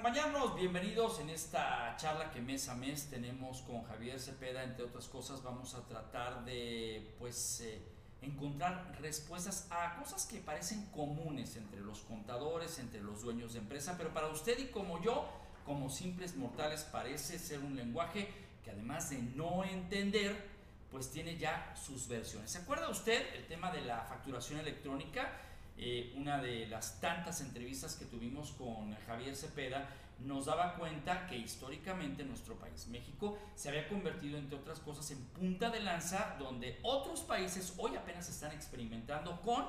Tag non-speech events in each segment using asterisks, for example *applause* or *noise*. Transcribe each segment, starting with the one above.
acompañarnos. Bienvenidos en esta charla que mes a mes tenemos con Javier Cepeda. Entre otras cosas, vamos a tratar de, pues, eh, encontrar respuestas a cosas que parecen comunes entre los contadores, entre los dueños de empresa, pero para usted y como yo, como simples mortales, parece ser un lenguaje que además de no entender, pues tiene ya sus versiones. ¿Se acuerda usted el tema de la facturación electrónica? Eh, una de las tantas entrevistas que tuvimos con Javier Cepeda, nos daba cuenta que históricamente nuestro país, México, se había convertido, entre otras cosas, en punta de lanza donde otros países hoy apenas están experimentando con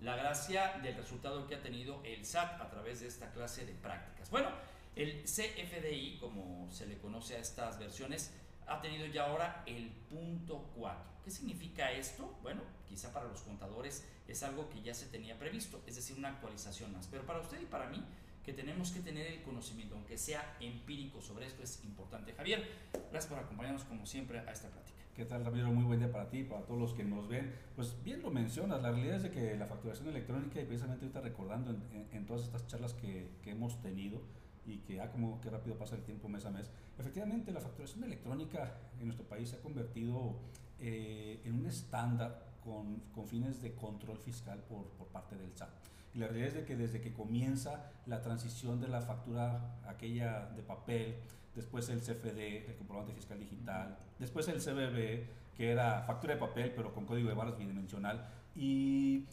la gracia del resultado que ha tenido el SAT a través de esta clase de prácticas. Bueno, el CFDI, como se le conoce a estas versiones, ha tenido ya ahora el punto 4. ¿Qué significa esto? Bueno, quizá para los contadores es algo que ya se tenía previsto, es decir, una actualización más. Pero para usted y para mí, que tenemos que tener el conocimiento, aunque sea empírico sobre esto, es importante. Javier, gracias por acompañarnos como siempre a esta plática. ¿Qué tal, Ramiro? Muy buen día para ti, para todos los que nos ven. Pues bien lo mencionas, la realidad es de que la facturación electrónica, y precisamente ahorita recordando en, todas estas charlas que, que hemos tenido, y que, ah, como qué rápido pasa el tiempo mes a mes. Efectivamente, la facturación electrónica en nuestro país se ha convertido eh, en un estándar con, con, fines de control fiscal por, por, parte del SAT. Y la realidad es de que desde que comienza la transición de la factura aquella de papel, después el CFD, el comprobante fiscal digital, después el CBB, que era factura de papel pero con código de barras bidimensional, y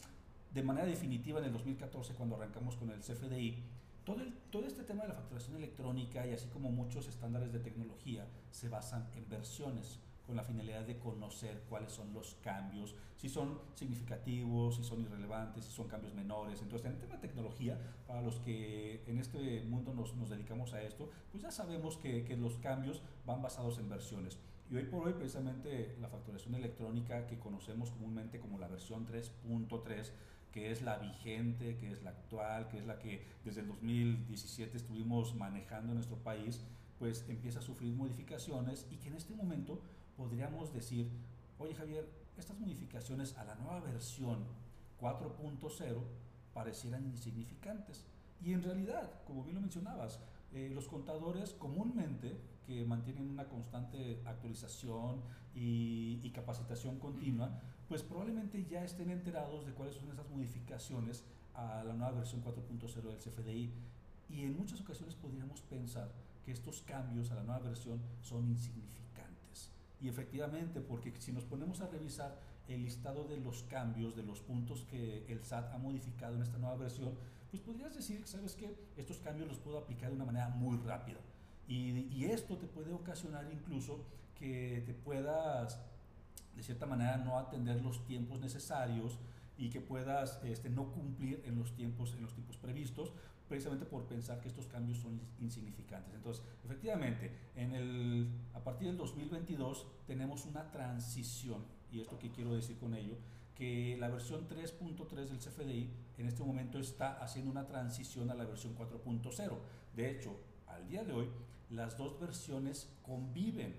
de manera definitiva en el 2014 cuando arrancamos con el CFDI, todo, todo este tema de la facturación electrónica y así como muchos estándares de tecnología se basan en versiones con la finalidad de conocer cuáles son los cambios, si son significativos, si son irrelevantes, si son cambios menores. Entonces, en el tema de tecnología, para los que en este mundo nos, nos dedicamos a esto, pues ya sabemos que, que, los cambios van basados en versiones. Y hoy por hoy, precisamente, la facturación electrónica que conocemos comúnmente como la versión 3.3, que es la vigente, que es la actual, que es la que desde el 2017 estuvimos manejando en nuestro país, pues empieza a sufrir modificaciones y que en este momento podríamos decir, oye Javier, estas modificaciones a la nueva versión 4.0 parecieran insignificantes. Y en realidad, como bien lo mencionabas, eh, los contadores comúnmente que mantienen una constante actualización y, y, capacitación continua, pues probablemente ya estén enterados de cuáles son esas modificaciones a la nueva versión 4.0 del CFDI. Y en muchas ocasiones podríamos pensar que estos cambios a la nueva versión son insignificantes. Y efectivamente, porque si nos ponemos a revisar el listado de los cambios, de los puntos que el SAT ha modificado en esta nueva versión, pues podrías decir, ¿sabes que Estos cambios los puedo aplicar de una manera muy rápida. Y esto te puede ocasionar incluso que te puedas, de cierta manera, no atender los tiempos necesarios y que puedas este, no cumplir en los, tiempos, en los tiempos previstos, precisamente por pensar que estos cambios son insignificantes. Entonces, efectivamente, en el, a partir del 2022 tenemos una transición, y esto que quiero decir con ello, que la versión 3.3 del CFDI en este momento está haciendo una transición a la versión 4.0. De hecho, al día de hoy, las dos versiones conviven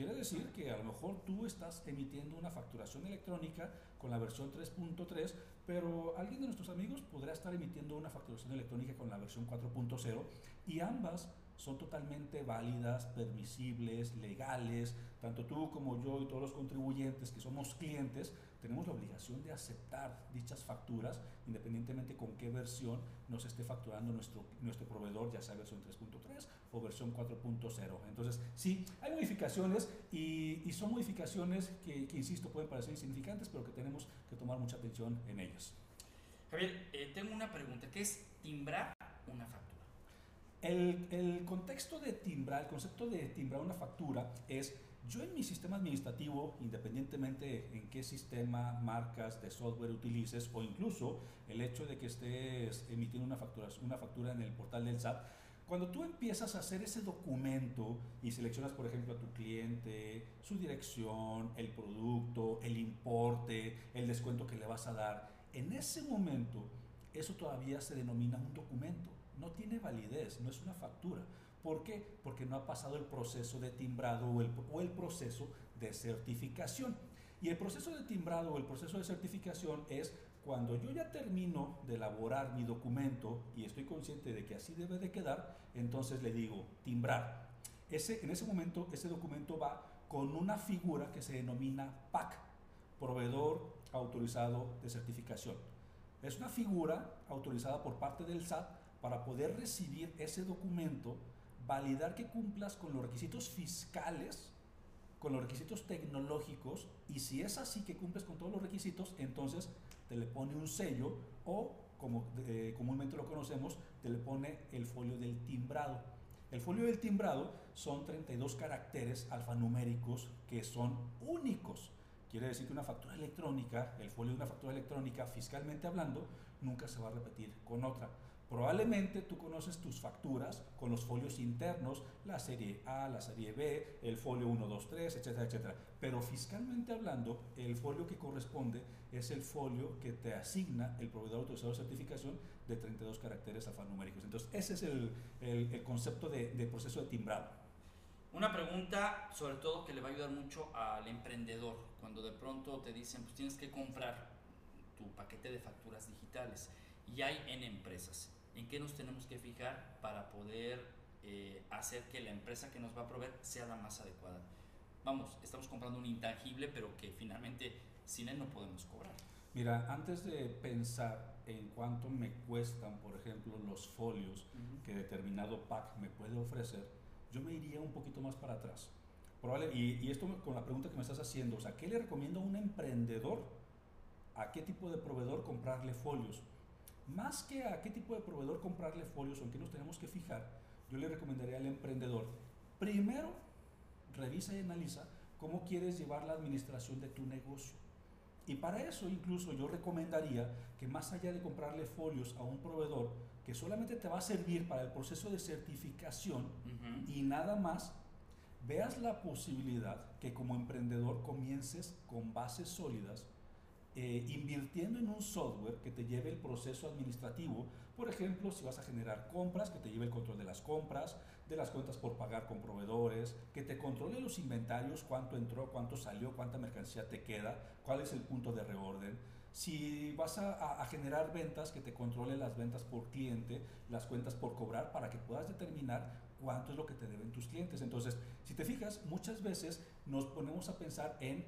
Quiere decir que a lo mejor tú estás emitiendo una facturación electrónica con la versión 3.3, pero alguien de nuestros amigos podrá estar emitiendo una facturación electrónica con la versión 4.0 y ambas son totalmente válidas, permisibles, legales. Tanto tú como yo y todos los contribuyentes que somos clientes tenemos la obligación de aceptar dichas facturas independientemente con qué versión nos esté facturando nuestro, nuestro proveedor, ya sea versión 3.3 o versión 4.0. Entonces, sí, hay modificaciones y, y son modificaciones que, que, insisto, pueden parecer insignificantes, pero que tenemos que tomar mucha atención en ellas. Javier, eh, tengo una pregunta. ¿Qué es timbrar una factura? El, el, contexto de timbrar, el concepto de timbrar una factura es, yo en mi sistema administrativo, independientemente en qué sistema, marcas de software utilices o incluso el hecho de que estés emitiendo una factura, una factura en el portal del SAT, cuando tú empiezas a hacer ese documento y seleccionas, por ejemplo, a tu cliente, su dirección, el producto, el importe, el descuento que le vas a dar, en ese momento eso todavía se denomina un documento no tiene validez, no es una factura. ¿Por qué? Porque no ha pasado el proceso de timbrado o el, o el, proceso de certificación. Y el proceso de timbrado o el proceso de certificación es cuando yo ya termino de elaborar mi documento y estoy consciente de que así debe de quedar, entonces le digo timbrar. Ese, en ese momento, ese documento va con una figura que se denomina PAC, proveedor autorizado de certificación. Es una figura autorizada por parte del SAT para poder recibir ese documento, validar que cumplas con los requisitos fiscales, con los requisitos tecnológicos, y si es así que cumples con todos los requisitos, entonces te le pone un sello o, como eh, comúnmente lo conocemos, te le pone el folio del timbrado. El folio del timbrado son 32 caracteres alfanuméricos que son únicos. Quiere decir que una factura electrónica, el folio de una factura electrónica, fiscalmente hablando, nunca se va a repetir con otra. Probablemente tú conoces tus facturas con los folios internos, la serie A, la serie B, el folio 1, 2, 3, etcétera, etcétera. Pero fiscalmente hablando, el folio que corresponde es el folio que te asigna el proveedor autorizado de certificación de 32 caracteres alfanuméricos. Entonces, ese es el, el, concepto de, de proceso de timbrado. Una pregunta, sobre todo, que le va a ayudar mucho al emprendedor, cuando de pronto te dicen, pues tienes que comprar tu paquete de facturas digitales y hay en empresas en qué nos tenemos que fijar para poder eh, hacer que la empresa que nos va a proveer sea la más adecuada. Vamos, estamos comprando un intangible, pero que finalmente sin él no podemos cobrar. Mira, antes de pensar en cuánto me cuestan, por ejemplo, los folios que determinado pack me puede ofrecer, yo me iría un poquito más para atrás. Probable, y, y, esto con la pregunta que me estás haciendo, o sea, ¿qué le recomiendo a un emprendedor? ¿A qué tipo de proveedor comprarle folios? Más que a qué tipo de proveedor comprarle folios o en qué nos tenemos que fijar, yo le recomendaría al emprendedor, primero, revisa y analiza cómo quieres llevar la administración de tu negocio. Y para eso incluso yo recomendaría que más allá de comprarle folios a un proveedor que solamente te va a servir para el proceso de certificación y nada más, veas la posibilidad que como emprendedor comiences con bases sólidas eh, invirtiendo en un software que te lleve el proceso administrativo. Por ejemplo, si vas a generar compras, que te lleve el control de las compras, de las cuentas por pagar con proveedores, que te controle los inventarios, cuánto entró, cuánto salió, cuánta mercancía te queda, cuál es el punto de reorden. Si vas a, a, generar ventas, que te controle las ventas por cliente, las cuentas por cobrar, para que puedas determinar cuánto es lo que te deben tus clientes. Entonces, si te fijas, muchas veces nos ponemos a pensar en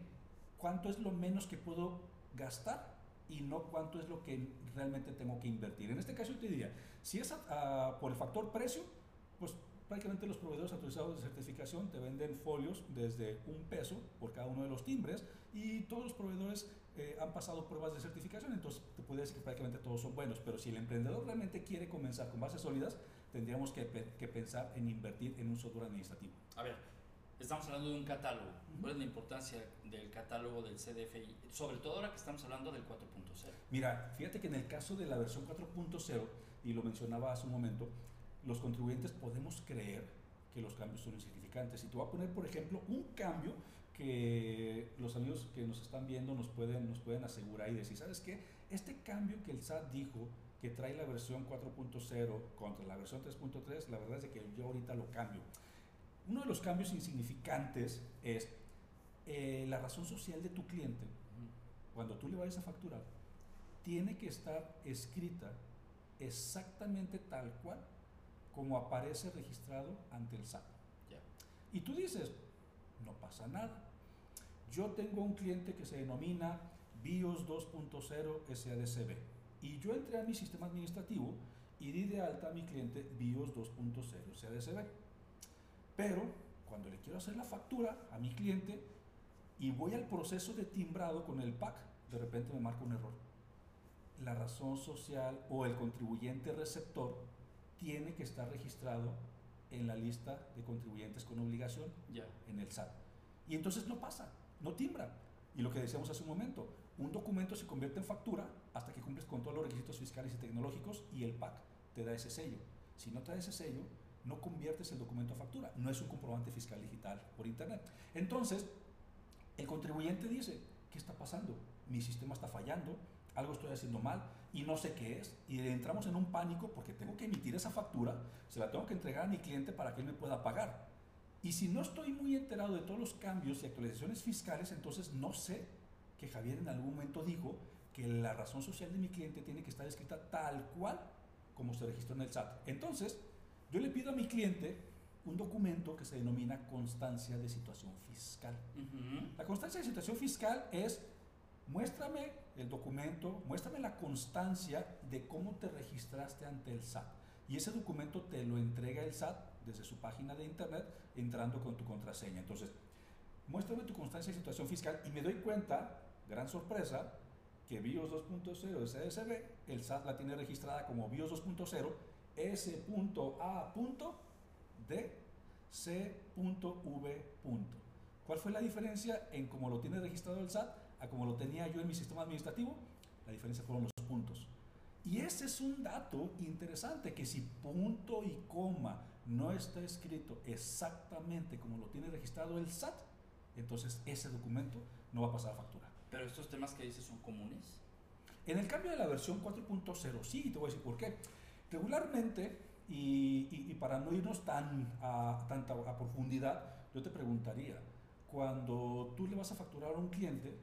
cuánto es lo menos que puedo gastar y no cuánto es lo que realmente tengo que invertir. En este caso yo te diría, si es por el factor precio, pues prácticamente los proveedores autorizados de certificación te venden folios desde un peso por cada uno de los timbres y todos los proveedores eh, han pasado pruebas de certificación, entonces te puedo decir que prácticamente todos son buenos, pero si el emprendedor realmente quiere comenzar con bases sólidas, tendríamos que, que pensar en invertir en un software administrativo. A ver, estamos hablando de un catálogo. ¿Cuál es la importancia del catálogo del CDFI? Sobre todo ahora que estamos hablando del 4.0. Mira, fíjate que en el caso de la versión 4.0, y lo mencionaba hace un momento, los contribuyentes podemos creer que los cambios son insignificantes. Y te voy a poner, por ejemplo, un cambio que los amigos que nos están viendo nos pueden, nos pueden asegurar y decir, ¿sabes qué? Este cambio que el SAT dijo que trae la versión 4.0 contra la versión 3.3, la verdad es que yo ahorita lo cambio. Uno de los cambios insignificantes es eh, la razón social de tu cliente. Cuando tú le vayas a facturar, tiene que estar escrita exactamente tal cual como aparece registrado ante el SAT. Y tú dices, no pasa nada. Yo tengo un cliente que se denomina BIOS 2.0 SADCB y yo entré a mi sistema administrativo y di de alta a mi cliente BIOS 2.0 SADCB. Pero cuando le quiero hacer la factura a mi cliente y voy al proceso de timbrado con el PAC, de repente me marca un error. La razón social o el contribuyente receptor tiene que estar registrado en la lista de contribuyentes con obligación en el SAT. Y entonces no pasa, no timbra. Y lo que decíamos hace un momento, un documento se convierte en factura hasta que cumples con todos los requisitos fiscales y tecnológicos y el PAC te da ese sello. Si no te da ese sello, no conviertes el documento a factura, no es un comprobante fiscal digital por internet. Entonces, el contribuyente dice, ¿qué está pasando? Mi sistema está fallando, algo estoy haciendo mal y no sé qué es. Y entramos en un pánico porque tengo que emitir esa factura, se la tengo que entregar a mi cliente para que él me pueda pagar. Y si no estoy muy enterado de todos los cambios y actualizaciones fiscales, entonces no sé que Javier en algún momento dijo que la razón social de mi cliente tiene que estar escrita tal cual como se registró en el SAT. Entonces, yo le pido a mi cliente un documento que se denomina constancia de situación fiscal. La constancia de situación fiscal es muéstrame el documento, muéstrame la constancia de cómo te registraste ante el SAT. Y ese documento te lo entrega el SAT desde su página de internet entrando con tu contraseña. Entonces, muéstrame tu constancia de situación fiscal y me doy cuenta, gran sorpresa, que BIOS 2.0 de CSB, el SAT la tiene registrada como BIOS 2.0 S.A.D C.V. ¿Cuál fue la diferencia en cómo lo tiene registrado el SAT a cómo lo tenía yo en mi sistema administrativo? La diferencia fueron los puntos. Y ese es un dato interesante, que si punto y coma no está escrito exactamente como lo tiene registrado el SAT, entonces ese documento no va a pasar a factura. Pero estos temas que dices son comunes. En el cambio de la versión 4.0, sí, te voy a decir por qué. Regularmente, y, para no irnos tan a, tanta a profundidad, yo te preguntaría, cuando tú le vas a facturar a un cliente,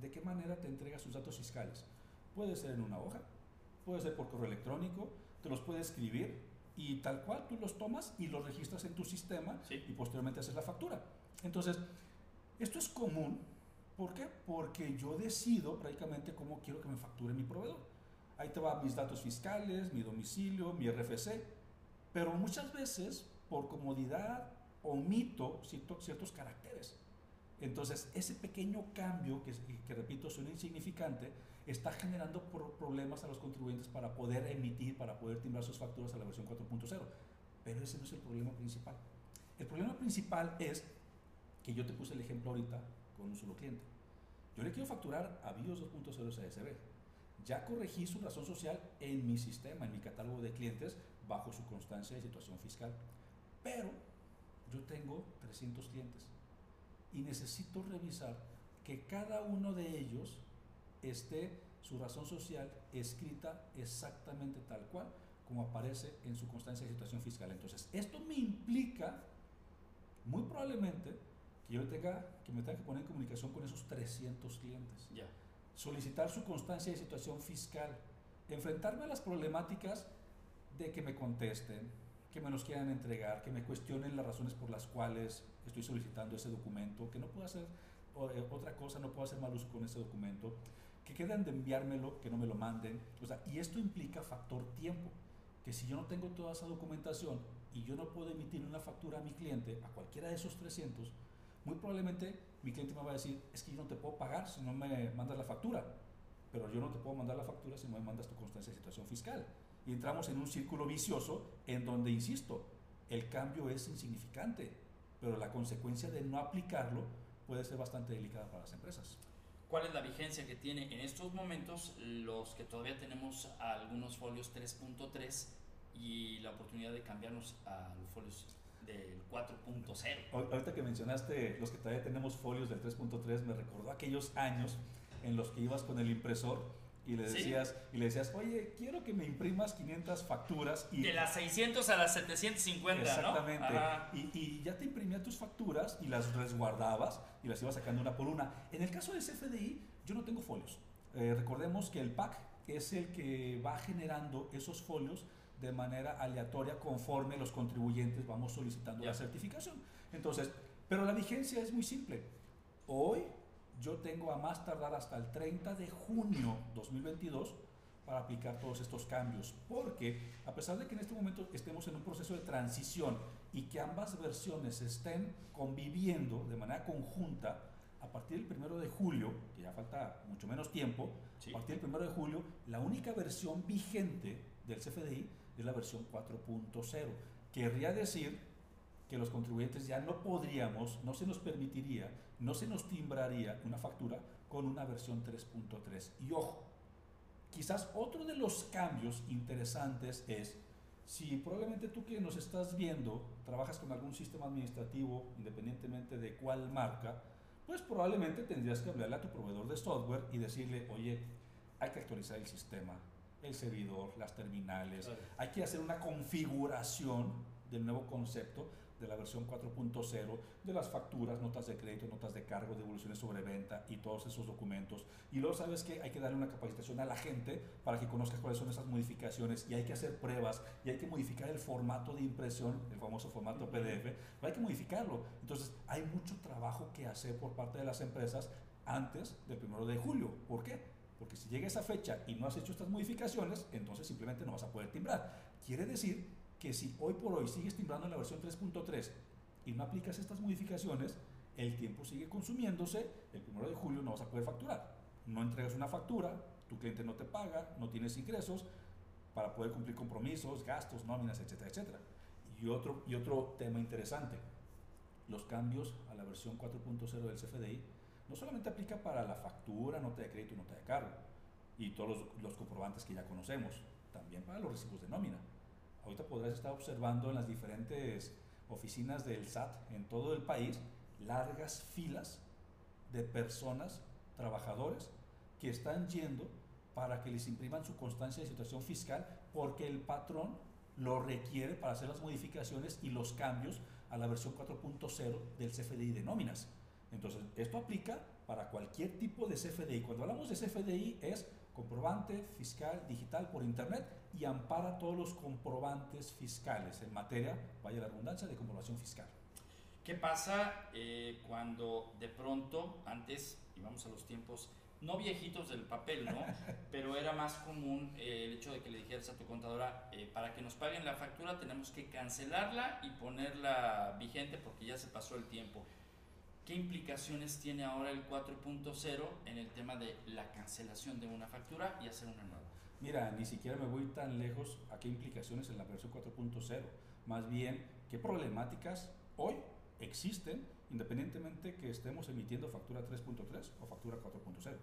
¿de qué manera te entrega sus datos fiscales? Puede ser en una hoja, puede ser por correo electrónico, te los puede escribir y tal cual tú los tomas y los registras en tu sistema y posteriormente haces la factura. Entonces, esto es común. ¿Por qué? Porque yo decido prácticamente cómo quiero que me facture mi proveedor. Ahí te van mis datos fiscales, mi domicilio, mi RFC. Pero muchas veces, por comodidad, omito ciertos caracteres. Entonces, ese pequeño cambio, que, que repito, suena insignificante, está generando problemas a los contribuyentes para poder emitir, para poder timbrar sus facturas a la versión 4.0. Pero ese no es el problema principal. El problema principal es que yo te puse el ejemplo ahorita con un solo cliente. Yo le quiero facturar a BIOS 2.0 CSB. Ya corregí su razón social en mi sistema, en mi catálogo de clientes, bajo su constancia de situación fiscal. Pero yo tengo 300 clientes y necesito revisar que cada uno de ellos esté su razón social escrita exactamente tal cual como aparece en su constancia de situación fiscal. Entonces, esto me implica muy probablemente que yo tenga que me tenga que poner en comunicación con esos 300 clientes. Ya. Solicitar su constancia de situación fiscal, enfrentarme a las problemáticas de que me contesten, que me los quieran entregar, que me cuestionen las razones por las cuales estoy solicitando ese documento, que no puedo hacer eh, otra cosa, no puedo hacer mal uso con ese documento, que quedan de enviármelo, que no me lo manden. O sea, y esto implica factor tiempo, que si yo no tengo toda esa documentación y yo no puedo emitir una factura a mi cliente, a cualquiera de esos 300, muy probablemente mi cliente me va a decir, es que yo no te puedo pagar si no me mandas la factura, pero yo no te puedo mandar la factura si no me mandas tu constancia de situación fiscal. Y entramos en un círculo vicioso en donde, insisto, el cambio es insignificante, pero la consecuencia de no aplicarlo puede ser bastante delicada para las empresas. ¿Cuál es la vigencia que tiene en estos momentos los que todavía tenemos algunos folios 3.3 y la oportunidad de cambiarnos a los folios del 4.0? Ahorita que mencionaste los que todavía tenemos folios del 3.3, me recordó aquellos años en los que ibas con el impresor y le decías, y le decías, oye, quiero que me imprimas 500 facturas. Y, de las 600 a las 750, exactamente, Y, y, ya te imprimía tus facturas y las resguardabas y las ibas sacando una por una. En el caso de CFDI, yo no tengo folios. Eh, recordemos que el PAC es el que va generando esos folios de manera aleatoria conforme los contribuyentes vamos solicitando la certificación. Entonces, pero la vigencia es muy simple. Hoy yo tengo a más tardar hasta el 30 de junio 2022 para aplicar todos estos cambios, porque a pesar de que en este momento estemos en un proceso de transición y que ambas versiones estén conviviendo de manera conjunta, a partir del 1 de julio, que ya falta mucho menos tiempo, a partir del 1 de julio, la única versión vigente del CFDI es la versión 4.0. Querría decir que los contribuyentes ya no podríamos, no se nos permitiría, no se nos timbraría una factura con una versión 3.3. Y ojo, quizás otro de los cambios interesantes es, si probablemente tú que nos estás viendo trabajas con algún sistema administrativo, independientemente de cuál marca, pues probablemente tendrías que hablarle a tu proveedor de software y decirle, oye, hay que actualizar el sistema, el servidor, las terminales, hay que hacer una configuración del nuevo concepto de la versión 4.0 de las facturas, notas de crédito, notas de cargo, devoluciones sobre venta y todos esos documentos. Y luego sabes que hay que darle una capacitación a la gente para que conozca cuáles son esas modificaciones y hay que hacer pruebas y hay que modificar el formato de impresión, el famoso formato PDF, hay que modificarlo. Entonces hay mucho trabajo que hacer por parte de las empresas antes del primero de julio. ¿Por qué? Porque si llega esa fecha y no has hecho estas modificaciones, entonces simplemente no vas a poder timbrar. Quiere decir que si hoy por hoy sigues timbrando en la versión 3.3 y no aplicas estas modificaciones, el tiempo sigue consumiéndose, el primero de julio no vas a poder facturar. No entregas una factura, tu cliente no te paga, no tienes ingresos para poder cumplir compromisos, gastos, nóminas, etcétera, etcétera. Y otro, y otro tema interesante, los cambios a la versión 4.0 del CFDI no solamente aplica para la factura, nota de crédito nota de cargo y todos los, los comprobantes que ya conocemos, también para los recibos de nómina ahorita podrás estar observando en las diferentes oficinas del SAT en todo el país largas filas de personas, trabajadores, que están yendo para que les impriman su constancia de situación fiscal porque el patrón lo requiere para hacer las modificaciones y los cambios a la versión 4.0 del CFDI de nóminas. Entonces, esto aplica para cualquier tipo de CFDI. Cuando hablamos de CFDI es comprobante fiscal digital por Internet y ampara todos los comprobantes fiscales en materia, vaya la redundancia, de comprobación fiscal. ¿Qué pasa eh, cuando de pronto, antes, y vamos a los tiempos no viejitos del papel, ¿no? *laughs* Pero era más común eh, el hecho de que le dijeras a tu contadora, eh, para que nos paguen la factura tenemos que cancelarla y ponerla vigente porque ya se pasó el tiempo. ¿Qué implicaciones tiene ahora el 4.0 en el tema de la cancelación de una factura y hacer una nueva? Mira, ni siquiera me voy tan lejos a qué implicaciones en la versión 4.0. Más bien, qué problemáticas hoy existen independientemente que estemos emitiendo factura 3.3 o factura 4.0.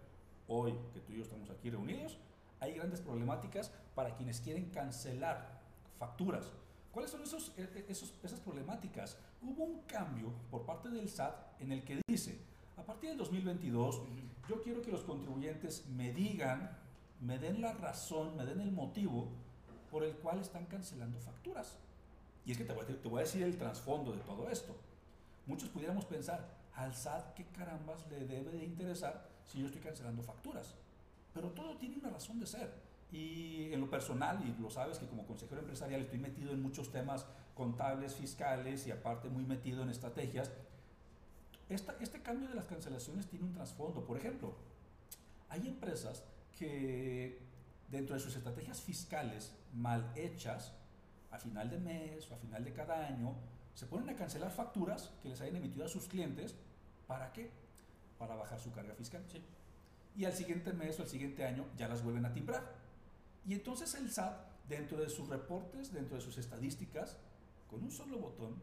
Hoy que tú y yo estamos aquí reunidos, hay grandes problemáticas para quienes quieren cancelar facturas. ¿Cuáles son esos, e, e, esos, esas problemáticas? Hubo un cambio por parte del SAT en el que dice, a partir del 2022, yo quiero que los contribuyentes me digan, me den la razón, me den el motivo por el cual están cancelando facturas. Y es que te voy, te voy a decir el trasfondo de todo esto. Muchos pudiéramos pensar, al SAT, ¿qué carambas le debe de interesar si yo estoy cancelando facturas? Pero todo tiene una razón de ser. Y en lo personal, y lo sabes que como consejero empresarial estoy metido en muchos temas contables, fiscales y aparte muy metido en estrategias, esta, este cambio de las cancelaciones tiene un trasfondo. Por ejemplo, hay empresas que dentro de sus estrategias fiscales mal hechas, a final de mes o a final de cada año, se ponen a cancelar facturas que les hayan emitido a sus clientes. ¿Para qué? Para bajar su carga fiscal. Sí. Y al siguiente mes o al siguiente año ya las vuelven a timbrar. Y entonces el SAT, dentro de sus reportes, dentro de sus estadísticas, con un solo botón,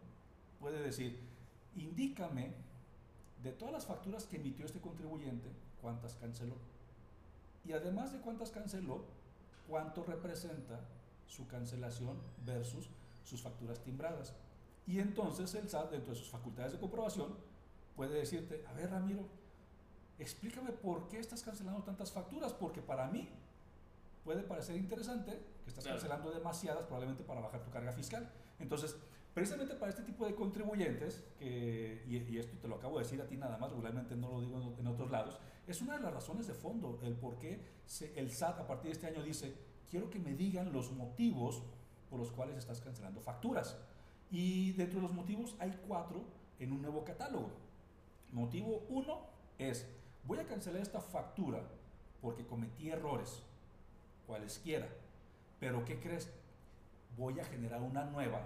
puede decir, indícame de todas las facturas que emitió este contribuyente, cuántas canceló. Y además de cuántas canceló, cuánto representa su cancelación versus sus facturas timbradas. Y entonces el SAT, dentro de sus facultades de comprobación, puede decirte, a ver Ramiro, explícame por qué estás cancelando tantas facturas, porque para mí puede parecer interesante que estás cancelando demasiadas probablemente para bajar tu carga fiscal. Entonces, precisamente para este tipo de contribuyentes, que, y, esto te lo acabo de decir a ti nada más, regularmente no lo digo en, otros lados, es una de las razones de fondo, el por qué el SAT a partir de este año dice, quiero que me digan los motivos por los cuales estás cancelando facturas. Y dentro de los motivos hay cuatro en un nuevo catálogo. Motivo uno es, voy a cancelar esta factura porque cometí errores cualesquiera. Pero ¿qué crees? Voy a generar una nueva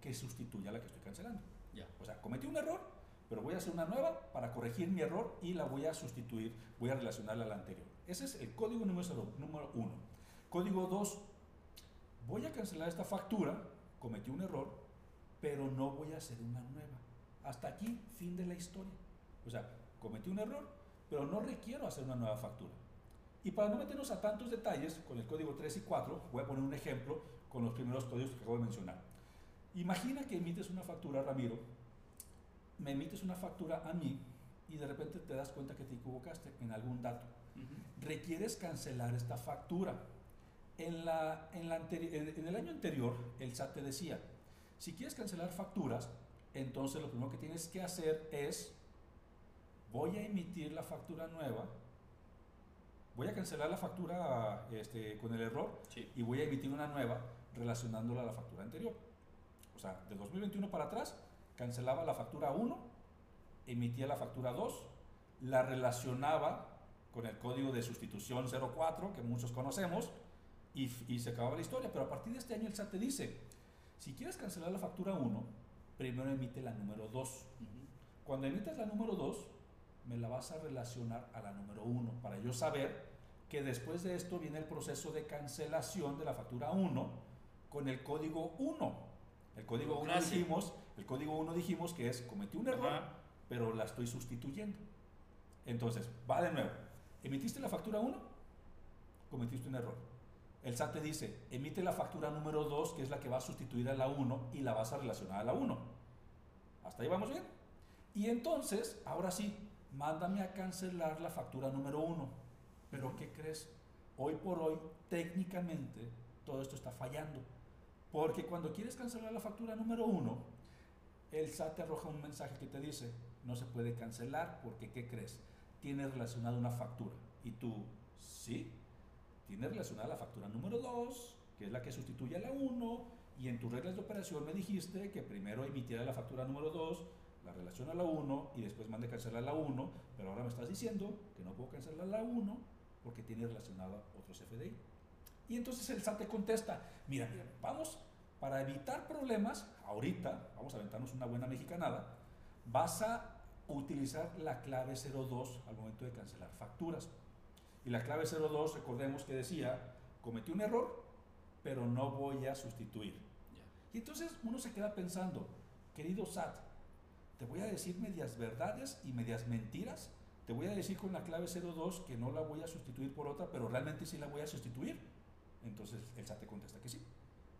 que sustituya a la que estoy cancelando. Ya. O sea, cometí un error, pero voy a hacer una nueva para corregir mi error y la voy a sustituir, voy a relacionarla a la anterior. Ese es el código número, número uno. Código 2, voy a cancelar esta factura, cometí un error, pero no voy a hacer una nueva. Hasta aquí, fin de la historia. O sea, cometí un error, pero no requiero hacer una nueva factura. Y para no meternos a tantos detalles, con el código 3 y 4, voy a poner un ejemplo con los primeros códigos que acabo de mencionar. Imagina que emites una factura, Ramiro, me emites una factura a mí y de repente te das cuenta que te equivocaste en algún dato. Requieres cancelar esta factura. En, la, en, la en el año anterior, el SAT te decía, si quieres cancelar facturas, entonces lo primero que tienes que hacer es, voy a emitir la factura nueva, voy a cancelar la factura este, con el error y voy a emitir una nueva relacionándola a la factura anterior. O sea, de 2021 para atrás, cancelaba la factura 1, emitía la factura 2, la relacionaba con el código de sustitución 04, que muchos conocemos, y, se acababa la historia. Pero a partir de este año el SAT te dice, si quieres cancelar la factura 1, primero emite la número 2. Cuando emites la número 2, me la vas a relacionar a la número 1 para yo saber que después de esto viene el proceso de cancelación de la factura 1 con el código 1. El código 1 dijimos, el código 1 dijimos que es cometí un error, pero la estoy sustituyendo. Entonces, va de nuevo. ¿Emitiste la factura 1? Cometiste un error. El SAT te dice, emite la factura número 2, que es la que va a sustituir a la 1 y la vas a relacionar a la 1. ¿Hasta ahí vamos bien? Y entonces, ahora sí, mándame a cancelar la factura número 1. Pero ¿qué crees? Hoy por hoy, técnicamente, todo esto está fallando. Porque cuando quieres cancelar la factura número 1, el SAT te arroja un mensaje que te dice, no se puede cancelar porque ¿qué crees? tiene relacionada una factura. Y tú, sí, tiene relacionada la factura número 2, que es la que sustituye a la 1, y en tus reglas de operación me dijiste que primero emitiera la factura número 2, la relaciona a la 1 y después mande cancelar la 1, pero ahora me estás diciendo que no puedo cancelar la 1 porque tiene relacionada otros FDI. Y entonces el SAT te contesta, mira, mira, vamos, para evitar problemas, ahorita, vamos a aventarnos una buena mexicanada, vas a utilizar la clave 02 al momento de cancelar facturas. Y la clave 02, recordemos que decía, cometí un error, pero no voy a sustituir. Y entonces uno se queda pensando, querido SAT, te voy a decir medias verdades y medias mentiras. Te voy a decir con la clave 02 que no la voy a sustituir por otra, pero realmente sí la voy a sustituir. Entonces el SAT te contesta que sí.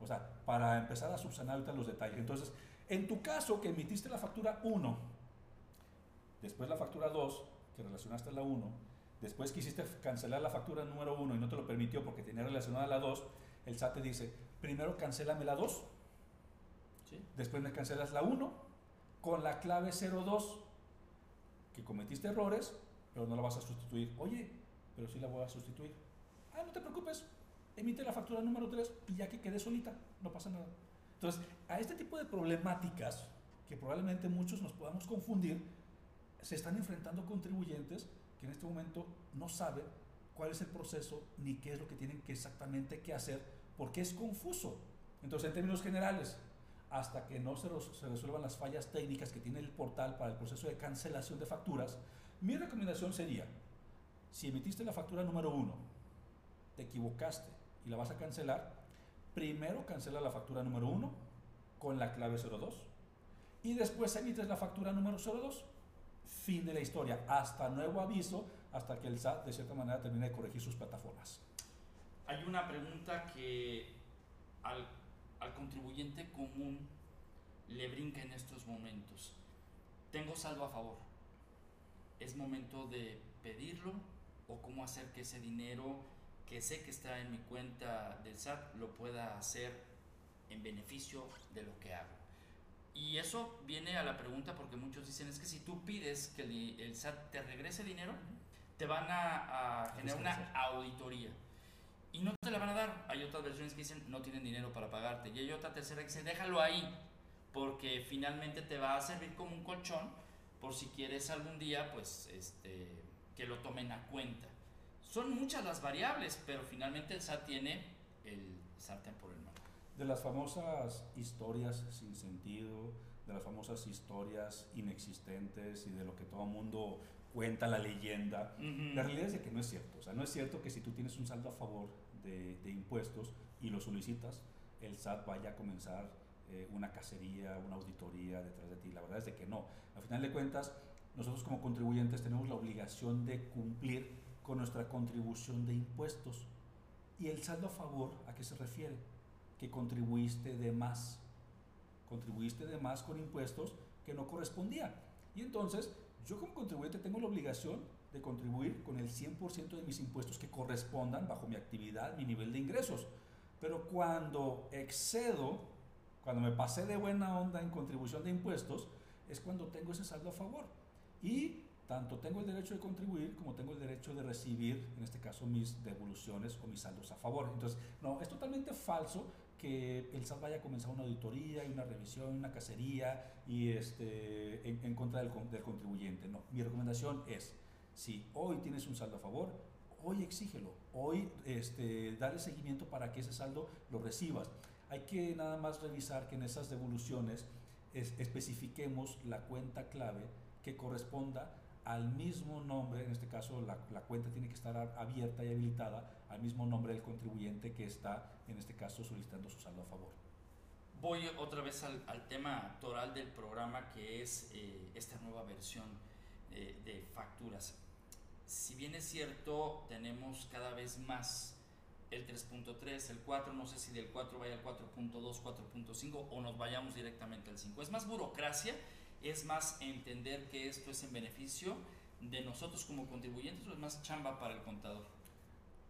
O sea, para empezar a subsanar los detalles. Entonces, en tu caso que emitiste la factura 1 después la factura 2, que relacionaste a la 1, después quisiste cancelar la factura número 1 y no te lo permitió porque tenía relacionada la 2, el SAT te dice, primero cancélame la 2, después me cancelas la 1 con la clave 02, que cometiste errores, pero no la vas a sustituir. Oye, pero sí la voy a sustituir. Ah, no te preocupes, emite la factura número 3 y ya que quede solita, no pasa nada. Entonces, a este tipo de problemáticas que probablemente muchos nos podamos confundir, se están enfrentando contribuyentes que en este momento no saben cuál es el proceso ni qué es lo que tienen que exactamente que hacer porque es confuso. Entonces, en términos generales, hasta que no se, resuelvan las fallas técnicas que tiene el portal para el proceso de cancelación de facturas, mi recomendación sería, si emitiste la factura número uno, te equivocaste y la vas a cancelar, primero cancela la factura número uno con la clave 02 y después emites la factura número 02 fin de la historia, hasta nuevo aviso, hasta que el SAT de cierta manera termine de corregir sus plataformas. Hay una pregunta que al, al contribuyente común le brinca en estos momentos. Tengo saldo a favor. ¿Es momento de pedirlo o cómo hacer que ese dinero que sé que está en mi cuenta del SAT lo pueda hacer en beneficio de lo que hago? Y eso viene a la pregunta porque muchos dicen es que si tú pides que el, SAT te regrese dinero, te van a, generar una auditoría. Y no te la van a dar. Hay otras versiones que dicen no tienen dinero para pagarte. Y hay otra tercera que dice déjalo ahí, porque finalmente te va a servir como un colchón por si quieres algún día, pues, este, que lo tomen a cuenta. Son muchas las variables, pero finalmente el SAT tiene el sartén por el de las famosas historias sin sentido, de las famosas historias inexistentes y de lo que todo el mundo cuenta la leyenda. La realidad es de que no es cierto. O sea, no es cierto que si tú tienes un saldo a favor de, impuestos y lo solicitas, el SAT vaya a comenzar eh, una cacería, una auditoría detrás de ti. La verdad es de que no. Al final de cuentas, nosotros como contribuyentes tenemos la obligación de cumplir con nuestra contribución de impuestos. ¿Y el saldo a favor a qué se refiere? que contribuiste de más. Contribuiste de más con impuestos que no correspondía. Y entonces, yo como contribuyente tengo la obligación de contribuir con el 100% de mis impuestos que correspondan bajo mi actividad, mi nivel de ingresos. Pero cuando excedo cuando me pasé de buena onda en contribución de impuestos, es cuando tengo ese saldo a favor. Y tanto tengo el derecho de contribuir como tengo el derecho de recibir, en este caso, mis devoluciones o mis saldos a favor. Entonces, no, es totalmente falso que el SAT vaya a comenzar una auditoría y una revisión, una cacería y este, en, contra del, del, contribuyente. No, mi recomendación es, si hoy tienes un saldo a favor, hoy exígelo, hoy este, dale seguimiento para que ese saldo lo recibas. Hay que nada más revisar que en esas devoluciones especifiquemos la cuenta clave que corresponda al mismo nombre, en este caso la, cuenta tiene que estar abierta y habilitada al mismo nombre del contribuyente que está, en este caso, solicitando su saldo a favor. Voy otra vez al, tema actoral del programa que es eh, esta nueva versión de facturas. Si bien es cierto, tenemos cada vez más el 3.3, el 4, no sé si del 4 vaya al 4.2, 4.5 o nos vayamos directamente al 5. Es más burocracia es más entender que esto es en beneficio de nosotros como contribuyentes o es más chamba para el contador?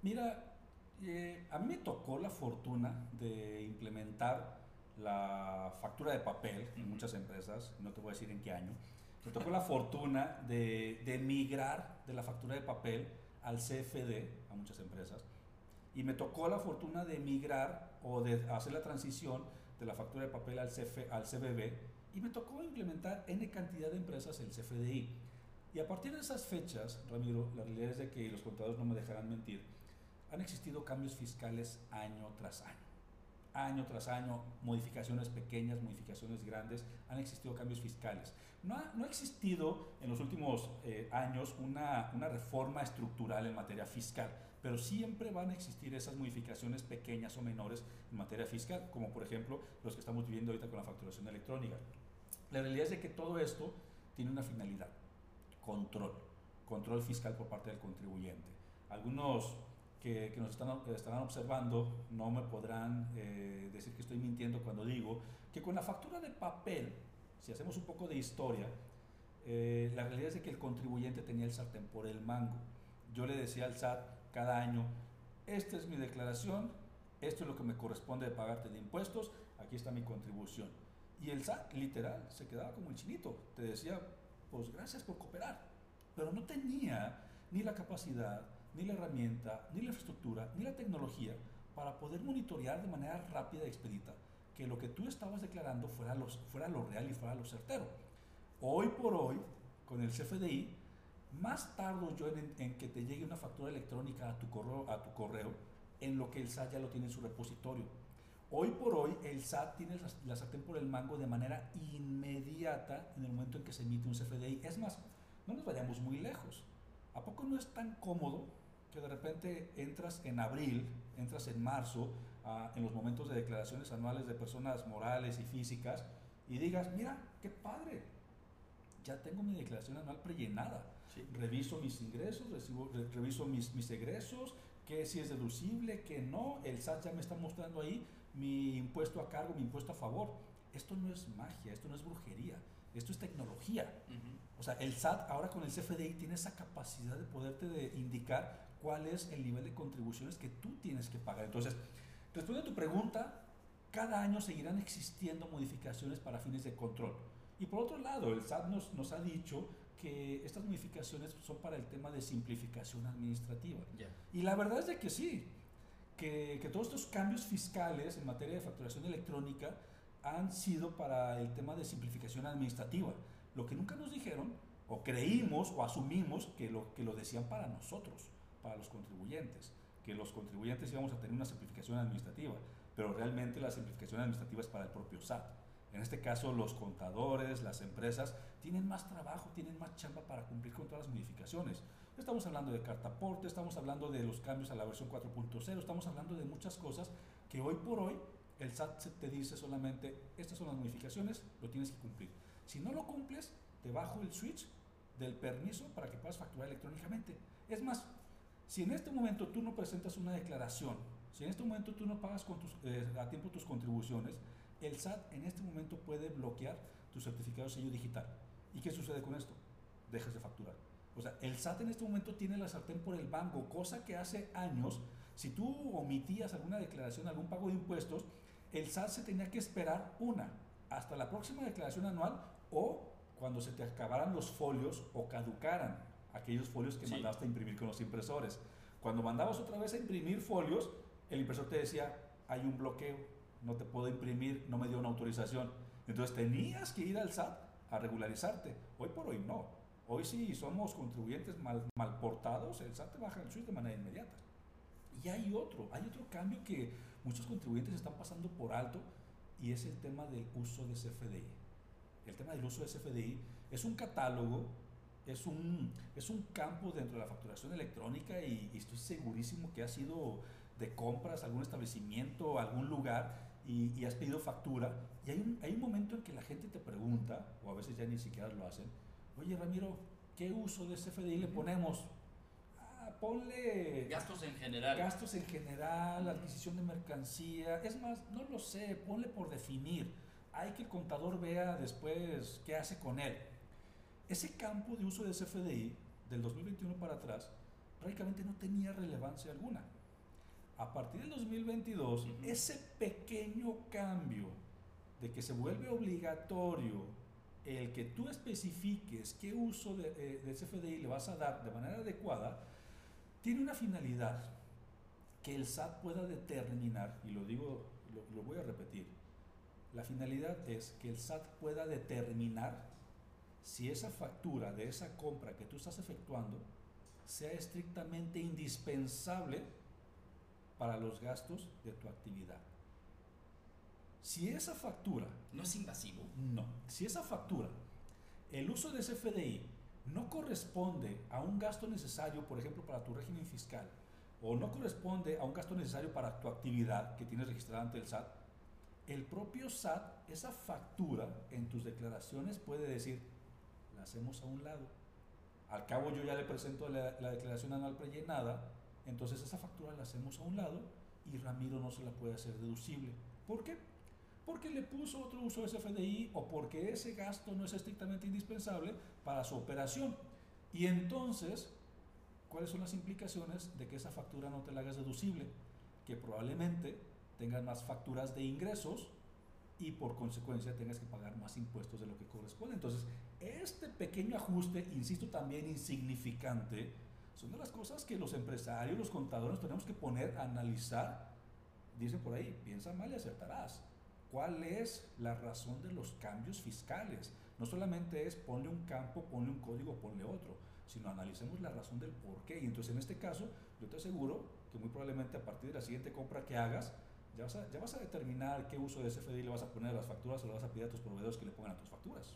Mira, eh, a mí me tocó la fortuna de implementar la factura de papel en muchas empresas, no te voy a decir en qué año. Me tocó la fortuna de, de migrar de la factura de papel al CFD a muchas empresas. Y me tocó la fortuna de migrar o de hacer la transición de la factura de papel al, CF, CBB y me tocó implementar N cantidad de empresas el CFDI. Y a partir de esas fechas, Ramiro, la realidad es de que los contadores no me dejarán mentir, han existido cambios fiscales año tras año. Año tras año, modificaciones pequeñas, modificaciones grandes, han existido cambios fiscales. No ha, no ha existido en los últimos eh, años una, una reforma estructural en materia fiscal, pero siempre van a existir esas modificaciones pequeñas o menores en materia fiscal, como por ejemplo los que estamos viviendo ahorita con la facturación electrónica. La realidad es de que todo esto tiene una finalidad, control, control fiscal por parte del contribuyente. Algunos que, que nos están, estarán observando no me podrán eh, decir que estoy mintiendo cuando digo que con la factura de papel, si hacemos un poco de historia, eh, la realidad es que el contribuyente tenía el sartén por el mango. Yo le decía al SAT cada año, esta es mi declaración, esto es lo que me corresponde de pagarte de impuestos, aquí está mi contribución y el SAT, literal, se quedaba como el chinito. Te decía, pues gracias por cooperar. Pero no tenía ni la capacidad, ni la herramienta, ni la infraestructura, ni la tecnología para poder monitorear de manera rápida y expedita que lo que tú estabas declarando fuera, los, fuera lo real y fuera lo certero. Hoy por hoy, con el CFDI, más tardo yo en, en, que te llegue una factura electrónica a tu, correo, a tu correo en lo que el SAT ya lo tiene en su repositorio. Hoy por hoy el SAT tiene la sartén por el mango de manera inmediata en el momento en que se emite un CFDI. Es más, no nos vayamos muy lejos. ¿A poco no es tan cómodo que de repente entras en abril, entras en marzo, en los momentos de declaraciones anuales de personas morales y físicas, y digas, mira, qué padre, ya tengo mi declaración anual prellenada. Reviso mis ingresos, recibo, reviso mis, mis egresos, que si es deducible, que no, el SAT ya me está mostrando ahí mi impuesto a cargo, mi impuesto a favor. Esto no es magia, esto no es brujería, esto es tecnología. O sea, el SAT ahora con el CFDI tiene esa capacidad de poderte de indicar cuál es el nivel de contribuciones que tú tienes que pagar. Entonces, respondiendo a tu pregunta, cada año seguirán existiendo modificaciones para fines de control. Y por otro lado, el SAT nos, nos ha dicho que estas modificaciones son para el tema de simplificación administrativa. Y la verdad es de que sí, que, que, todos estos cambios fiscales en materia de facturación electrónica han sido para el tema de simplificación administrativa. Lo que nunca nos dijeron, o creímos o asumimos que lo, que lo decían para nosotros, para los contribuyentes, que los contribuyentes íbamos a tener una simplificación administrativa, pero realmente la simplificación administrativa es para el propio SAT. En este caso, los contadores, las empresas, tienen más trabajo, tienen más chamba para cumplir con todas las modificaciones. Estamos hablando de cartaporte, estamos hablando de los cambios a la versión 4.0, estamos hablando de muchas cosas que hoy por hoy el SAT te dice solamente, estas son las modificaciones, lo tienes que cumplir. Si no lo cumples, te bajo el switch del permiso para que puedas facturar electrónicamente. Es más, si en este momento tú no presentas una declaración, si en este momento tú no pagas con tus, eh, a tiempo tus contribuciones, el SAT en este momento puede bloquear tu certificado de sello digital. ¿Y qué sucede con esto? Dejas de facturar. O sea, el SAT en este momento tiene la sartén por el banco, cosa que hace años, si tú omitías alguna declaración, algún pago de impuestos, el SAT se tenía que esperar una, hasta la próxima declaración anual o cuando se te acabaran los folios o caducaran aquellos folios que mandaste a imprimir con los impresores. Cuando mandabas otra vez a imprimir folios, el impresor te decía, hay un bloqueo, no te puedo imprimir, no me dio una autorización. Entonces tenías que ir al SAT a regularizarte. Hoy por hoy no. Hoy sí somos contribuyentes mal, mal portados, el SAT te baja el suyo de manera inmediata. Y hay otro, hay otro cambio que muchos contribuyentes están pasando por alto y es el tema del uso de CFDI. El tema del uso de CFDI es un catálogo, es un, es un campo dentro de la facturación electrónica y, estoy segurísimo que ha sido de compras a algún establecimiento, algún lugar y, has pedido factura y hay un, hay un momento en que la gente te pregunta, o a veces ya ni siquiera lo hacen, oye Ramiro, ¿qué uso de CFDI le ponemos? ponle... Gastos en general. Gastos en general, adquisición de mercancía. Es más, no lo sé, ponle por definir. Hay que el contador vea después qué hace con él. Ese campo de uso de CFDI del 2021 para atrás prácticamente no tenía relevancia alguna. A partir del 2022, ese pequeño cambio de que se vuelve obligatorio el que tú especifiques qué uso de, eh, de CFDI le vas a dar de manera adecuada, tiene una finalidad que el SAT pueda determinar, y lo digo, lo, voy a repetir, la finalidad es que el SAT pueda determinar si esa factura de esa compra que tú estás efectuando sea estrictamente indispensable para los gastos de tu actividad. Si esa factura... ¿No es invasivo? No. Si esa factura, el uso de ese FDI no corresponde a un gasto necesario, por ejemplo, para tu régimen fiscal, o no corresponde a un gasto necesario para tu actividad que tienes registrada ante el SAT, el propio SAT, esa factura en tus declaraciones puede decir, la hacemos a un lado. Al cabo yo ya le presento la, la declaración anual prellenada, entonces esa factura la hacemos a un lado y Ramiro no se la puede hacer deducible. ¿Por qué? porque le puso otro uso de ese o porque ese gasto no es estrictamente indispensable para su operación. Y entonces, ¿cuáles son las implicaciones de que esa factura no te la hagas deducible? Que probablemente tengas más facturas de ingresos y por consecuencia tengas que pagar más impuestos de lo que corresponde. Entonces, este pequeño ajuste, insisto, también insignificante, son de las cosas que los empresarios, los contadores tenemos que poner a analizar. Dicen por ahí, piensa mal y acertarás cuál es la razón de los cambios fiscales. No solamente es ponle un campo, ponle un código, ponle otro, sino analicemos la razón del por qué. Y entonces en este caso, yo te aseguro que muy probablemente a partir de la siguiente compra que hagas, ya vas a, ya vas a determinar qué uso de ese FDI le vas a poner a las facturas o le vas a pedir a tus proveedores que le pongan a tus facturas.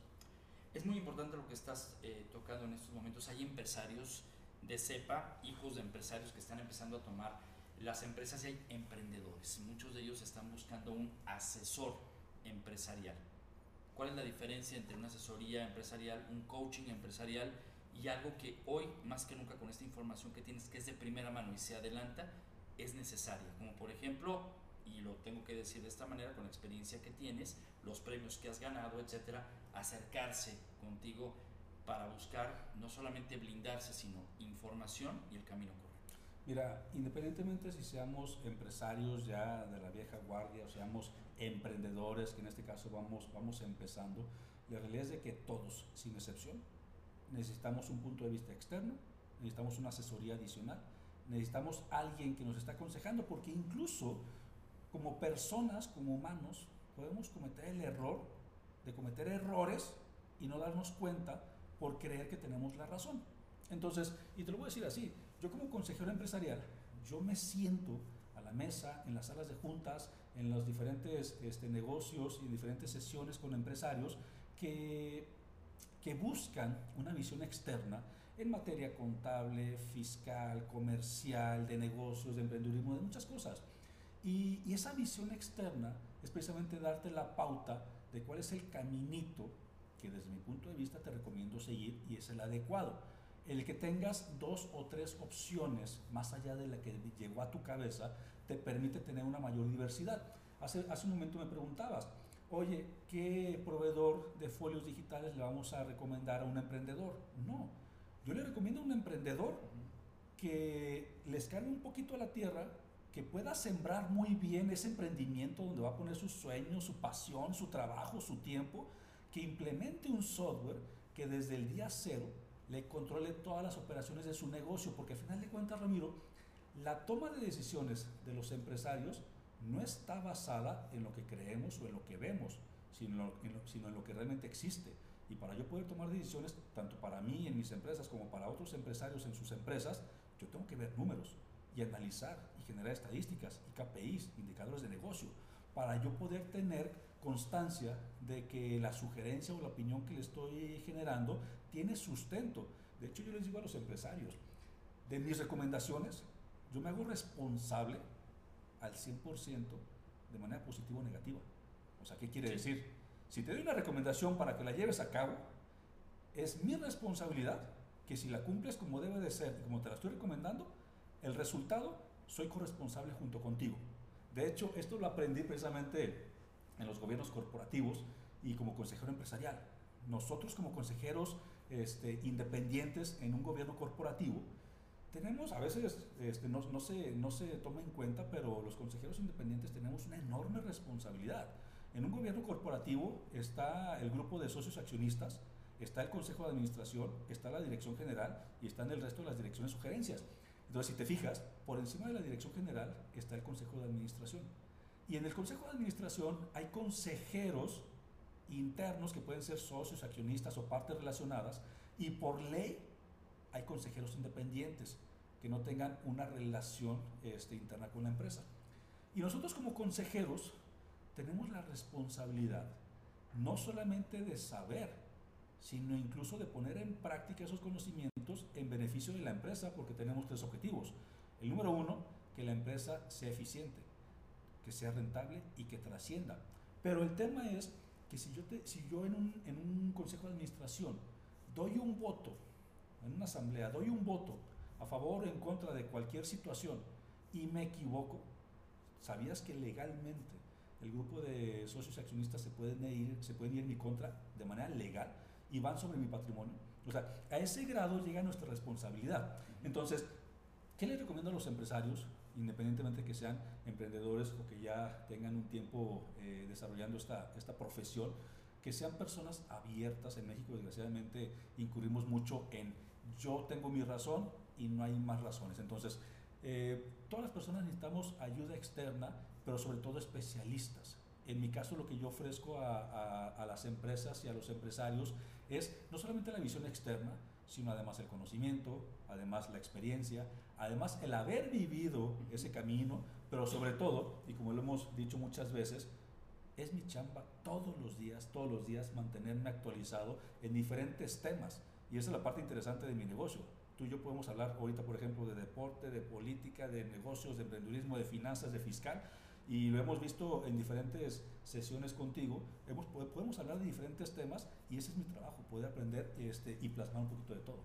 Es muy importante lo que estás eh, tocando en estos momentos. Hay empresarios de CEPA, hijos de empresarios que están empezando a tomar las empresas y hay emprendedores. Muchos de ellos están buscando un asesor empresarial. ¿Cuál es la diferencia entre una asesoría empresarial, un coaching empresarial y algo que hoy, más que nunca con esta información que tienes, que es de primera mano y se adelanta, es necesaria? Como por ejemplo, y lo tengo que decir de esta manera, con la experiencia que tienes, los premios que has ganado, etcétera, acercarse contigo para buscar no solamente blindarse, sino información y el camino correcto. Mira, independientemente si seamos empresarios ya de la vieja guardia o seamos emprendedores, que en este caso vamos, vamos empezando, la realidad es de que todos, sin excepción, necesitamos un punto de vista externo, necesitamos una asesoría adicional, necesitamos alguien que nos está aconsejando, porque incluso como personas, como humanos, podemos cometer el error de cometer errores y no darnos cuenta por creer que tenemos la razón. Entonces, y te lo voy a decir así, yo como consejero empresarial, yo me siento a la mesa, en las salas de juntas, en los diferentes este, negocios y diferentes sesiones con empresarios que, que buscan una visión externa en materia contable, fiscal, comercial, de negocios, de emprendedurismo, de muchas cosas. Y, esa visión externa es precisamente darte la pauta de cuál es el caminito que desde mi punto de vista te recomiendo seguir y es el adecuado el que tengas dos o tres opciones más allá de la que llegó a tu cabeza te permite tener una mayor diversidad. Hace, hace un momento me preguntabas, oye, ¿qué proveedor de folios digitales le vamos a recomendar a un emprendedor? No, yo le recomiendo a un emprendedor que les cargue un poquito a la tierra, que pueda sembrar muy bien ese emprendimiento donde va a poner sus sueños, su pasión, su trabajo, su tiempo, que implemente un software que desde el día cero le controle todas las operaciones de su negocio, porque al final de cuentas, Ramiro, la toma de decisiones de los empresarios no está basada en lo que creemos o en lo que vemos, sino en lo, sino en lo que realmente existe. Y para yo poder tomar decisiones, tanto para mí en mis empresas como para otros empresarios en sus empresas, yo tengo que ver números y analizar y generar estadísticas y KPIs, indicadores de negocio, para yo poder tener constancia de que la sugerencia o la opinión que le estoy generando tiene sustento. De hecho, yo les digo a los empresarios, de mis recomendaciones, yo me hago responsable al 100% de manera positiva o negativa. O sea, ¿qué quiere decir? Si te doy una recomendación para que la lleves a cabo, es mi responsabilidad que si la cumples como debe de ser, como te la estoy recomendando, el resultado soy corresponsable junto contigo. De hecho, esto lo aprendí precisamente en los gobiernos corporativos y como consejero empresarial. Nosotros como consejeros este, independientes en un gobierno corporativo, tenemos, a veces este, no, se, no se toma en cuenta, pero los consejeros independientes tenemos una enorme responsabilidad. En un gobierno corporativo está el grupo de socios accionistas, está el consejo de administración, está la dirección general y están el resto de las direcciones sugerencias. Entonces, si te fijas, por encima de la dirección general está el consejo de administración. Y en el consejo de administración hay consejeros internos que pueden ser socios, accionistas o partes relacionadas y por ley hay consejeros independientes que no tengan una relación este, interna con la empresa. Y nosotros como consejeros tenemos la responsabilidad no solamente de saber, sino incluso de poner en práctica esos conocimientos en beneficio de la empresa porque tenemos tres objetivos. El número uno, que la empresa sea eficiente, que sea rentable y que trascienda. Pero el tema es que si yo, en, un, en un consejo de administración doy un voto en una asamblea doy un voto a favor o en contra de cualquier situación y me equivoco, ¿sabías que legalmente el grupo de socios accionistas se pueden ir, se pueden ir en mi contra de manera legal y van sobre mi patrimonio? O sea, a ese grado llega nuestra responsabilidad. Entonces, ¿qué les recomiendo a los empresarios, independientemente que sean emprendedores o que ya tengan un tiempo eh, desarrollando esta, esta profesión? Que sean personas abiertas. En México, desgraciadamente, incurrimos mucho en yo tengo mi razón y no hay más razones. Entonces, eh, todas las personas necesitamos ayuda externa, pero sobre todo especialistas. En mi caso, lo que yo ofrezco a, a, las empresas y a los empresarios es no solamente la visión externa, sino además el conocimiento, además la experiencia, además el haber vivido ese camino, pero sobre todo, y como lo hemos dicho muchas veces, es mi chamba todos los días, todos los días mantenerme actualizado en diferentes temas. Y esa es la parte interesante de mi negocio. Tú y yo podemos hablar ahorita, por ejemplo, de deporte, de política, de negocios, de emprendedurismo, de finanzas, de fiscal. Y lo hemos visto en diferentes sesiones contigo. Hemos, podemos hablar de diferentes temas y ese es mi trabajo, poder aprender este, y plasmar un poquito de todo.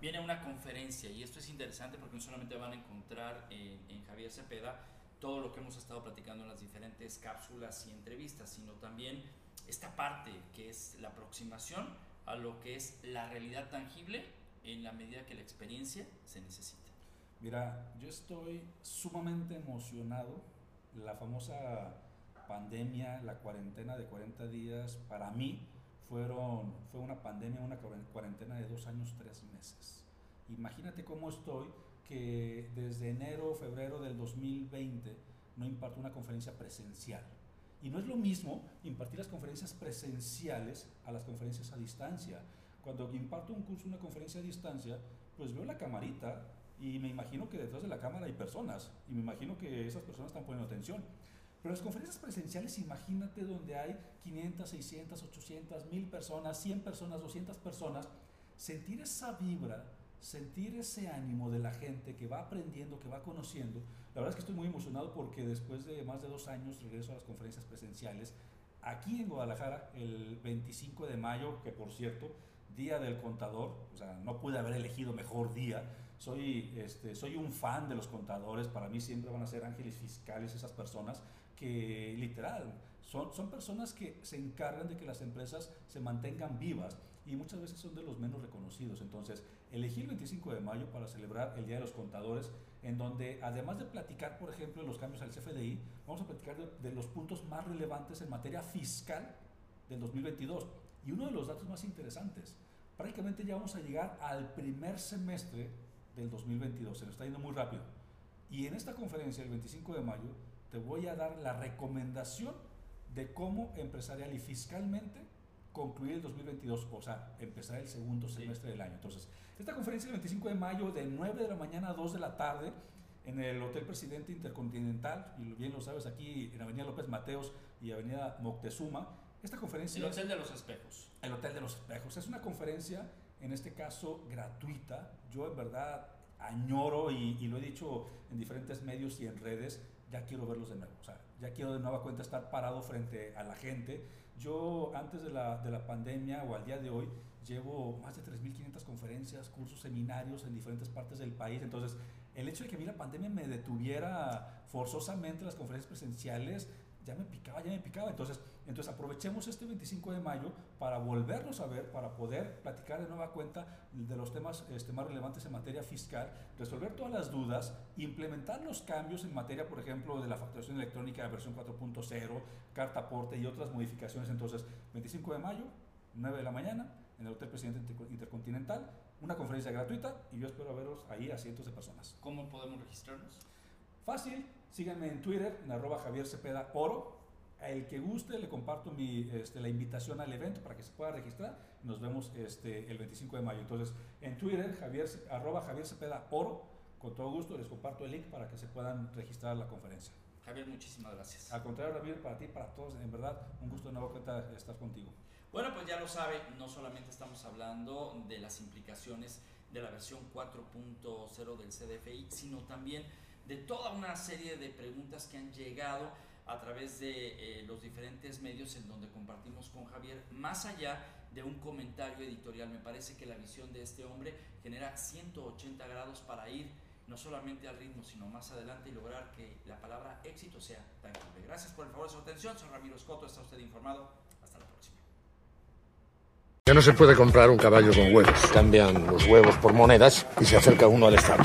Viene una conferencia y esto es interesante porque no solamente van a encontrar en, en Javier Cepeda todo lo que hemos estado platicando en las diferentes cápsulas y entrevistas, sino también esta parte que es la aproximación a lo que es la realidad tangible en la medida que la experiencia se necesita. Mira, yo estoy sumamente emocionado. La famosa pandemia, la cuarentena de 40 días, para mí fueron, fue una pandemia, una cuarentena de dos años, tres meses. Imagínate cómo estoy que desde enero, febrero del 2020 no imparto una conferencia presencial y no es lo mismo impartir las conferencias presenciales a las conferencias a distancia. Cuando imparto un curso, una conferencia a distancia, pues veo la camarita y me imagino que detrás de la cámara hay personas y me imagino que esas personas están poniendo atención. Pero las conferencias presenciales, imagínate donde hay 500, 600, 800, 1000 personas, 100 personas, 200 personas, sentir esa vibra, sentir ese ánimo de la gente que va aprendiendo, que va conociendo. La verdad es que estoy muy emocionado porque después de más de dos años regreso a las conferencias presenciales aquí en Guadalajara el 25 de mayo, que por cierto, Día del Contador, o sea, no pude haber elegido mejor día. Soy, este, soy un fan de los contadores, para mí siempre van a ser ángeles fiscales esas personas que literal son, son personas que se encargan de que las empresas se mantengan vivas y muchas veces son de los menos reconocidos. Entonces, elegí el 25 de mayo para celebrar el Día de los Contadores en donde además de platicar, por ejemplo, de los cambios al CFDI, vamos a platicar de, de los puntos más relevantes en materia fiscal del 2022. Y uno de los datos más interesantes, prácticamente ya vamos a llegar al primer semestre del 2022, se nos está yendo muy rápido. Y en esta conferencia, el 25 de mayo, te voy a dar la recomendación de cómo empresarial y fiscalmente concluir el 2022, o sea, empezar el segundo semestre del año. Entonces, esta conferencia el 25 de mayo, de 9 de la mañana a 2 de la tarde, en el Hotel Presidente Intercontinental, y bien lo sabes aquí en Avenida López Mateos y Avenida Moctezuma. Esta conferencia... El Hotel de los Espejos. El Hotel de los Espejos. Es una conferencia, en este caso, gratuita. Yo en verdad añoro y, y lo he dicho en diferentes medios y en redes, ya quiero verlos de nuevo. O sea, ya quiero de nueva cuenta estar parado frente a la gente. Yo antes de la, de la pandemia o al día de hoy llevo más de 3.500 conferencias, cursos, seminarios en diferentes partes del país. Entonces, el hecho de que a mí la pandemia me detuviera forzosamente las conferencias presenciales, ya me picaba, ya me picaba. Entonces, entonces aprovechemos este 25 de mayo para volvernos a ver, para poder platicar de nueva cuenta de los temas este, más relevantes en materia fiscal, resolver todas las dudas, implementar los cambios en materia, por ejemplo, de la facturación electrónica de versión 4.0, carta aporte y otras modificaciones. Entonces, 25 de mayo, 9 de la mañana, en el Hotel Presidente Intercontinental, una conferencia gratuita y yo espero verlos ahí a cientos de personas. ¿Cómo podemos registrarnos? Fácil, síganme en Twitter, en arroba Javier Cepeda Oro. A el que guste le comparto mi, este, la invitación al evento para que se pueda registrar. Nos vemos este, el 25 de mayo. Entonces, en Twitter, Javier, arroba Javier Cepeda Oro. Con todo gusto les comparto el link para que se puedan registrar la conferencia. Javier, muchísimas gracias. Al contrario, Javier, para ti, para todos, en verdad, un gusto de nuevo estar contigo. Bueno, pues ya lo sabe, no solamente estamos hablando de las implicaciones de la versión 4.0 del CDFI, sino también de toda una serie de preguntas que han llegado a través de eh, los diferentes medios en donde compartimos con Javier, más allá de un comentario editorial. Me parece que la visión de este hombre genera 180 grados para ir no solamente al ritmo, sino más adelante y lograr que la palabra éxito sea tangible. Gracias por el favor de su atención. Soy Ramiro Escoto, está usted informado. Hasta la próxima. Ya no se puede comprar un caballo con huevos. Cambian los huevos por monedas y se acerca uno al estadio.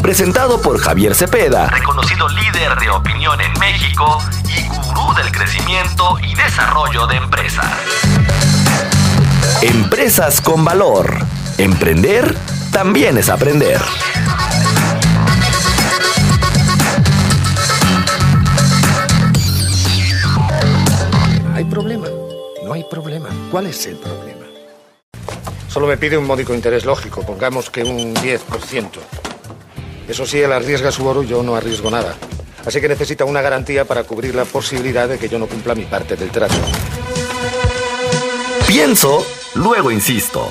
Presentado por Javier Cepeda, reconocido líder de opinión en México y gurú del crecimiento y desarrollo de empresas. Empresas con valor. Emprender también es aprender. ¿Hay problema? No hay problema. ¿Cuál es el problema? Solo me pide un módico interés lógico, pongamos que un 10%. Eso sí, él arriesga su oro yo no arriesgo nada. Así que necesita una garantía para cubrir la posibilidad de que yo no cumpla mi parte del trato. Pienso, luego insisto.